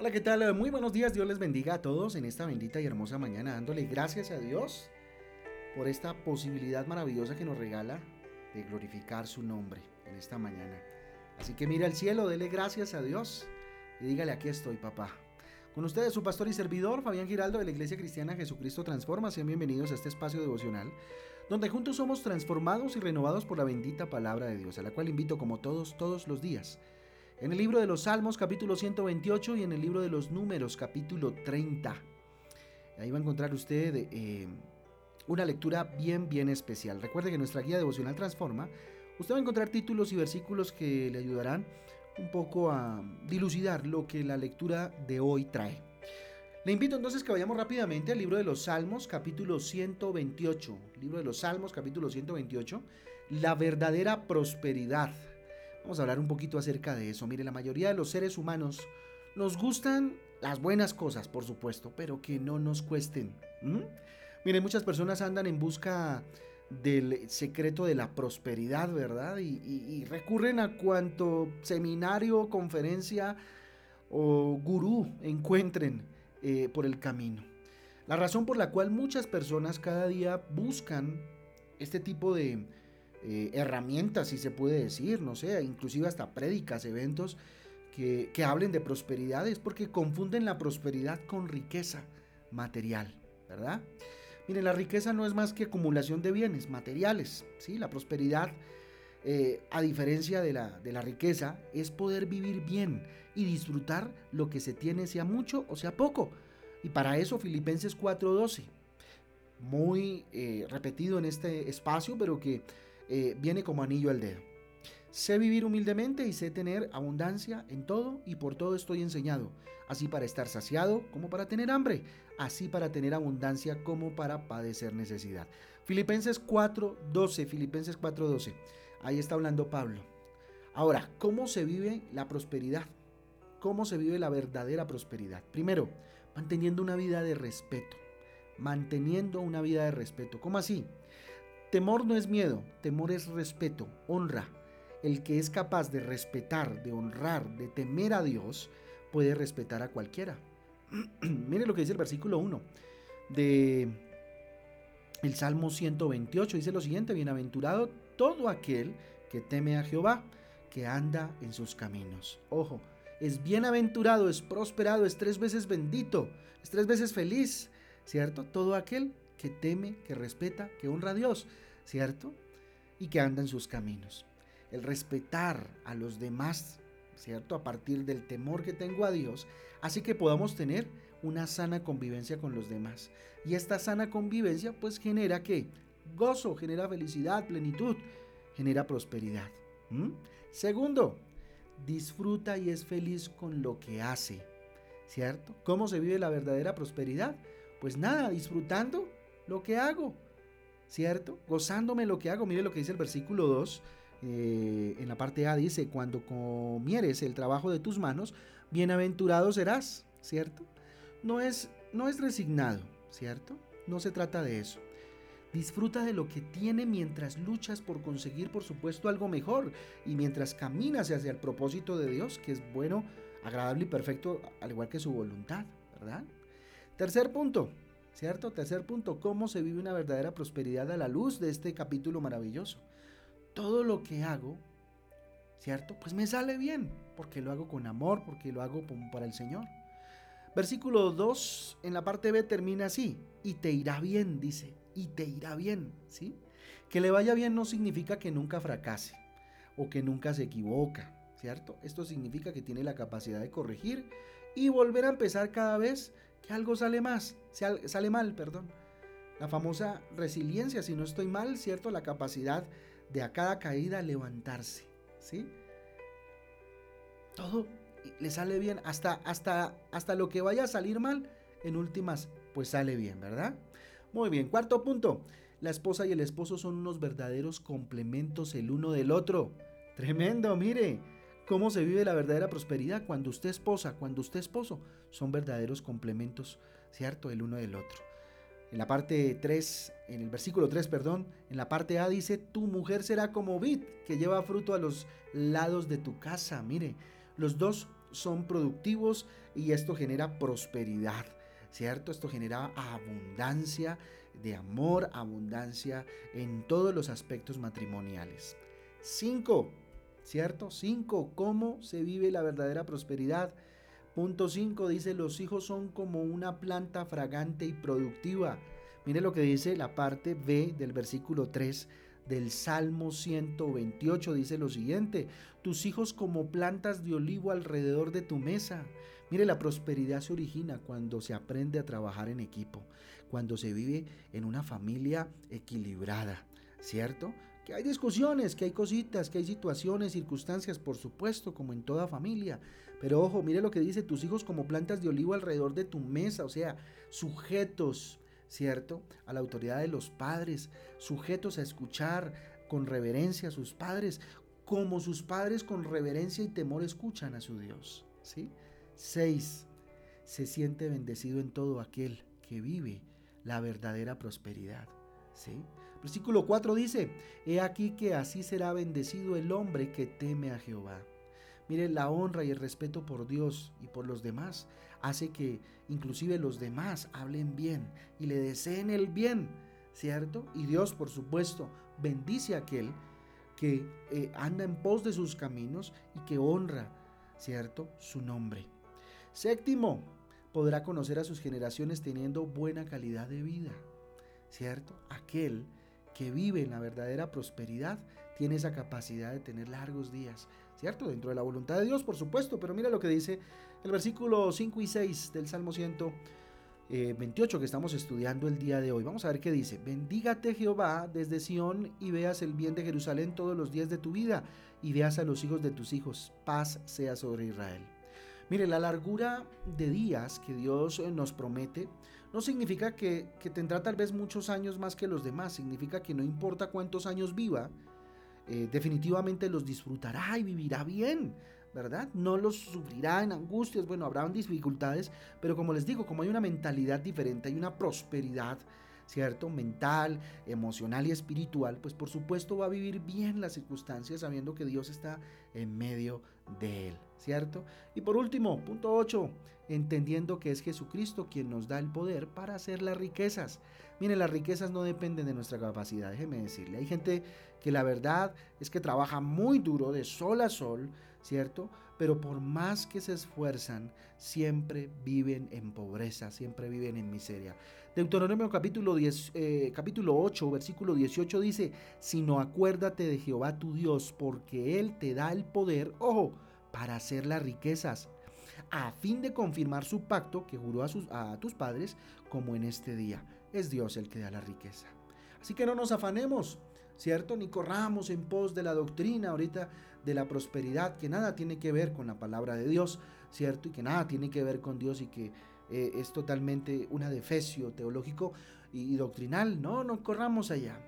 Hola, ¿qué tal? Muy buenos días. Dios les bendiga a todos en esta bendita y hermosa mañana, dándole gracias a Dios por esta posibilidad maravillosa que nos regala de glorificar su nombre en esta mañana. Así que mire al cielo, dele gracias a Dios y dígale, aquí estoy, papá. Con ustedes su pastor y servidor, Fabián Giraldo de la Iglesia Cristiana Jesucristo Transforma. Sean bienvenidos a este espacio devocional, donde juntos somos transformados y renovados por la bendita palabra de Dios, a la cual invito como todos, todos los días en el libro de los Salmos capítulo 128 y en el libro de los Números capítulo 30. Ahí va a encontrar usted eh, una lectura bien, bien especial. Recuerde que nuestra guía devocional Transforma, usted va a encontrar títulos y versículos que le ayudarán un poco a dilucidar lo que la lectura de hoy trae. Le invito entonces que vayamos rápidamente al libro de los Salmos, capítulo 128. Libro de los Salmos, capítulo 128. La verdadera prosperidad. Vamos a hablar un poquito acerca de eso. Mire, la mayoría de los seres humanos nos gustan las buenas cosas, por supuesto, pero que no nos cuesten. Mire, muchas personas andan en busca del secreto de la prosperidad, ¿verdad? Y, recurren a cuanto seminario, conferencia o gurú encuentren eh, por el camino. La razón por la cual muchas personas cada día buscan este tipo de, eh, herramientas, si se puede decir, no sé, inclusive hasta prédicas, eventos que, que hablen de prosperidad, es porque confunden la prosperidad con riqueza material, ¿verdad? Miren, la riqueza no es más que acumulación de bienes materiales, ¿sí? La prosperidad, eh, a diferencia de la, de la riqueza, es poder vivir bien y disfrutar lo que se tiene, sea mucho o sea poco. Y para eso Filipenses 4:12, muy eh, repetido en este espacio, pero que eh, viene como anillo al dedo. Sé vivir humildemente y sé tener abundancia en todo y por todo estoy enseñado, así para estar saciado como para tener hambre, así para tener abundancia como para padecer necesidad. Filipenses 4:12, Filipenses 4:12. Ahí está hablando Pablo. Ahora, ¿cómo se vive la prosperidad? ¿Cómo se vive la verdadera prosperidad? Primero, manteniendo una vida de respeto. Manteniendo una vida de respeto. ¿Cómo así? Temor no es miedo, temor es respeto, honra. El que es capaz de respetar, de honrar, de temer a Dios, puede respetar a cualquiera. Mire lo que dice el versículo 1 de el Salmo 128. Dice lo siguiente, bienaventurado todo aquel que teme a Jehová, que anda en sus caminos. Ojo, es bienaventurado, es prosperado, es tres veces bendito, es tres veces feliz, ¿cierto? Todo aquel que teme, que respeta, que honra a Dios, ¿cierto? Y que anda en sus caminos. El respetar a los demás, ¿cierto? A partir del temor que tengo a Dios, así que podamos tener una sana convivencia con los demás. Y esta sana convivencia pues genera que gozo, genera felicidad, plenitud, genera prosperidad. Segundo, disfruta y es feliz con lo que hace, ¿cierto? ¿Cómo se vive la verdadera prosperidad? Pues nada, disfrutando lo que hago, ¿cierto? Gozándome lo que hago. Mire lo que dice el versículo 2. Eh, en la parte A dice, cuando comieres el trabajo de tus manos, bienaventurado serás, ¿cierto? No es, no es resignado, ¿cierto? No se trata de eso. Disfruta de lo que tiene mientras luchas por conseguir, por supuesto, algo mejor y mientras caminas hacia el propósito de Dios, que es bueno, agradable y perfecto, al igual que su voluntad, ¿verdad? Tercer punto, ¿Cierto? Tercer punto, ¿cómo se vive una verdadera prosperidad a la luz de este capítulo maravilloso? Todo lo que hago, ¿cierto? Pues me sale bien, porque lo hago con amor, porque lo hago para el Señor. Versículo 2 en la parte B termina así, y te irá bien, dice, y te irá bien, ¿sí? Que le vaya bien no significa que nunca fracase o que nunca se equivoca, ¿cierto? Esto significa que tiene la capacidad de corregir y volver a empezar cada vez algo sale más, sale mal, perdón. La famosa resiliencia, si no estoy mal, ¿cierto? La capacidad de a cada caída levantarse, ¿sí? Todo le sale bien, hasta, hasta, hasta lo que vaya a salir mal, en últimas, pues sale bien, ¿verdad? Muy bien, cuarto punto. La esposa y el esposo son unos verdaderos complementos el uno del otro. Tremendo, mire cómo se vive la verdadera prosperidad cuando usted esposa, cuando usted esposo, son verdaderos complementos, ¿cierto? El uno del otro. En la parte 3, en el versículo 3, perdón, en la parte A dice, tu mujer será como vid que lleva fruto a los lados de tu casa. Mire, los dos son productivos y esto genera prosperidad, ¿cierto? Esto genera abundancia de amor, abundancia en todos los aspectos matrimoniales. 5. ¿Cierto? 5. ¿Cómo se vive la verdadera prosperidad? Punto 5 dice, los hijos son como una planta fragante y productiva. Mire lo que dice la parte B del versículo 3 del Salmo 128. Dice lo siguiente, tus hijos como plantas de olivo alrededor de tu mesa. Mire, la prosperidad se origina cuando se aprende a trabajar en equipo, cuando se vive en una familia equilibrada, ¿cierto? Que hay discusiones, que hay cositas, que hay situaciones, circunstancias, por supuesto, como en toda familia. Pero ojo, mire lo que dice, tus hijos como plantas de olivo alrededor de tu mesa, o sea, sujetos, ¿cierto? A la autoridad de los padres, sujetos a escuchar con reverencia a sus padres, como sus padres con reverencia y temor escuchan a su Dios, ¿sí? 6. Se siente bendecido en todo aquel que vive la verdadera prosperidad, ¿sí? Versículo 4 dice, He aquí que así será bendecido el hombre que teme a Jehová. Mire, la honra y el respeto por Dios y por los demás hace que inclusive los demás hablen bien y le deseen el bien, ¿cierto? Y Dios, por supuesto, bendice a aquel que eh, anda en pos de sus caminos y que honra, ¿cierto? Su nombre. Séptimo, podrá conocer a sus generaciones teniendo buena calidad de vida, ¿cierto? Aquel que vive en la verdadera prosperidad tiene esa capacidad de tener largos días, ¿cierto? Dentro de la voluntad de Dios, por supuesto, pero mira lo que dice el versículo 5 y 6 del Salmo 128 eh, que estamos estudiando el día de hoy. Vamos a ver qué dice. Bendígate Jehová desde Sión y veas el bien de Jerusalén todos los días de tu vida y veas a los hijos de tus hijos. Paz sea sobre Israel. Mire, la largura de días que Dios eh, nos promete no significa que, que, tendrá tal vez muchos años más que los demás, significa que no importa cuántos años viva, eh, definitivamente los disfrutará y vivirá bien, ¿verdad? No los sufrirá en angustias, bueno, habrá dificultades, pero como les digo, como hay una mentalidad diferente, hay una prosperidad, ¿cierto? Mental, emocional y espiritual, pues por supuesto va a vivir bien las circunstancias sabiendo que Dios está en medio de él, ¿cierto? Y por último, punto 8, entendiendo que es Jesucristo quien nos da el poder para hacer las riquezas. Miren, las riquezas no dependen de nuestra capacidad, déjeme decirle. Hay gente que la verdad es que trabaja muy duro de sol a sol, ¿cierto? Pero por más que se esfuerzan, siempre viven en pobreza, siempre viven en miseria. Deuteronomio capítulo, 10, eh, capítulo 8, versículo 18 dice, sino acuérdate de Jehová tu Dios, porque Él te da el poder, ojo, para hacer las riquezas, a fin de confirmar su pacto que juró a, sus, a tus padres, como en este día. Es Dios el que da la riqueza. Así que no nos afanemos, ¿cierto? Ni corramos en pos de la doctrina ahorita de la prosperidad, que nada tiene que ver con la palabra de Dios, ¿cierto? Y que nada tiene que ver con Dios y que eh, es totalmente una defecio teológico y, doctrinal. No, no corramos allá.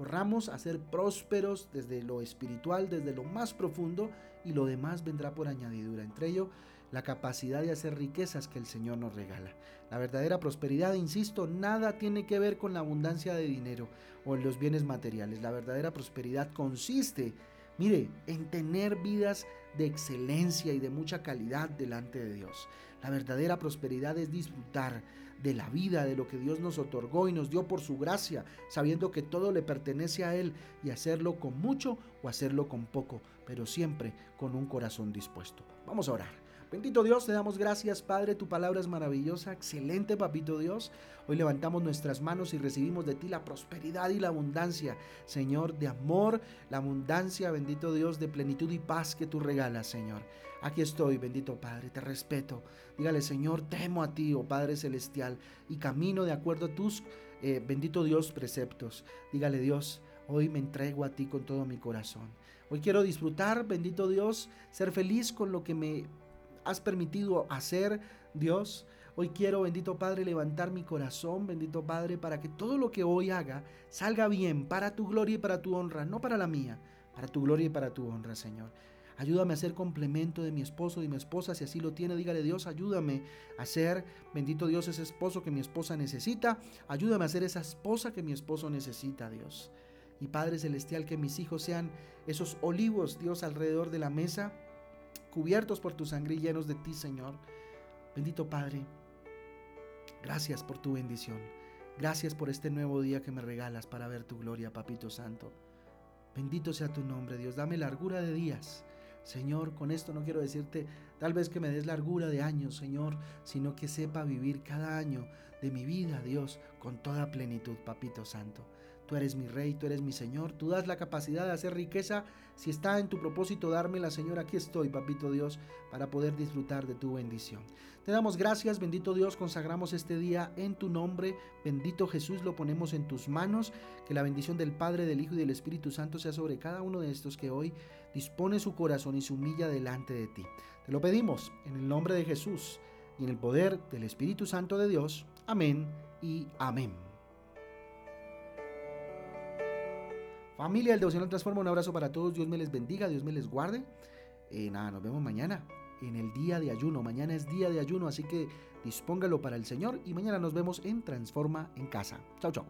Corramos a ser prósperos desde lo espiritual, desde lo más profundo, y lo demás vendrá por añadidura. Entre ello, la capacidad de hacer riquezas que el Señor nos regala. La verdadera prosperidad, insisto, nada tiene que ver con la abundancia de dinero o en los bienes materiales. La verdadera prosperidad consiste, mire, en tener vidas de excelencia y de mucha calidad delante de Dios. La verdadera prosperidad es disfrutar de la vida, de lo que Dios nos otorgó y nos dio por su gracia, sabiendo que todo le pertenece a Él y hacerlo con mucho o hacerlo con poco, pero siempre con un corazón dispuesto. Vamos a orar. Bendito Dios, te damos gracias, Padre, tu palabra es maravillosa, excelente, Papito Dios. Hoy levantamos nuestras manos y recibimos de ti la prosperidad y la abundancia, Señor, de amor, la abundancia, bendito Dios, de plenitud y paz que tú regalas, Señor. Aquí estoy, bendito Padre, te respeto. Dígale, Señor, temo a ti, oh Padre Celestial, y camino de acuerdo a tus, eh, bendito Dios, preceptos. Dígale, Dios, hoy me entrego a ti con todo mi corazón. Hoy quiero disfrutar, bendito Dios, ser feliz con lo que me has permitido hacer, Dios. Hoy quiero, bendito Padre, levantar mi corazón, bendito Padre, para que todo lo que hoy haga salga bien, para tu gloria y para tu honra, no para la mía, para tu gloria y para tu honra, Señor. Ayúdame a ser complemento de mi esposo y mi esposa, si así lo tiene, dígale Dios, ayúdame a ser, bendito Dios, ese esposo que mi esposa necesita. Ayúdame a ser esa esposa que mi esposo necesita, Dios. Y Padre Celestial, que mis hijos sean esos olivos, Dios, alrededor de la mesa cubiertos por tu sangre y llenos de ti, Señor. Bendito Padre, gracias por tu bendición. Gracias por este nuevo día que me regalas para ver tu gloria, Papito Santo. Bendito sea tu nombre, Dios. Dame largura de días. Señor, con esto no quiero decirte tal vez que me des largura de años, Señor, sino que sepa vivir cada año de mi vida, Dios, con toda plenitud, Papito Santo. Tú eres mi rey, tú eres mi Señor, tú das la capacidad de hacer riqueza. Si está en tu propósito dármela, Señor, aquí estoy, papito Dios, para poder disfrutar de tu bendición. Te damos gracias, bendito Dios, consagramos este día en tu nombre. Bendito Jesús, lo ponemos en tus manos. Que la bendición del Padre, del Hijo y del Espíritu Santo sea sobre cada uno de estos que hoy dispone su corazón y se humilla delante de ti. Te lo pedimos en el nombre de Jesús y en el poder del Espíritu Santo de Dios. Amén y amén. Familia del Devocional Transforma, un abrazo para todos. Dios me les bendiga, Dios me les guarde. Eh, nada, nos vemos mañana en el día de ayuno. Mañana es día de ayuno, así que dispóngalo para el Señor y mañana nos vemos en Transforma en Casa. Chao, chao.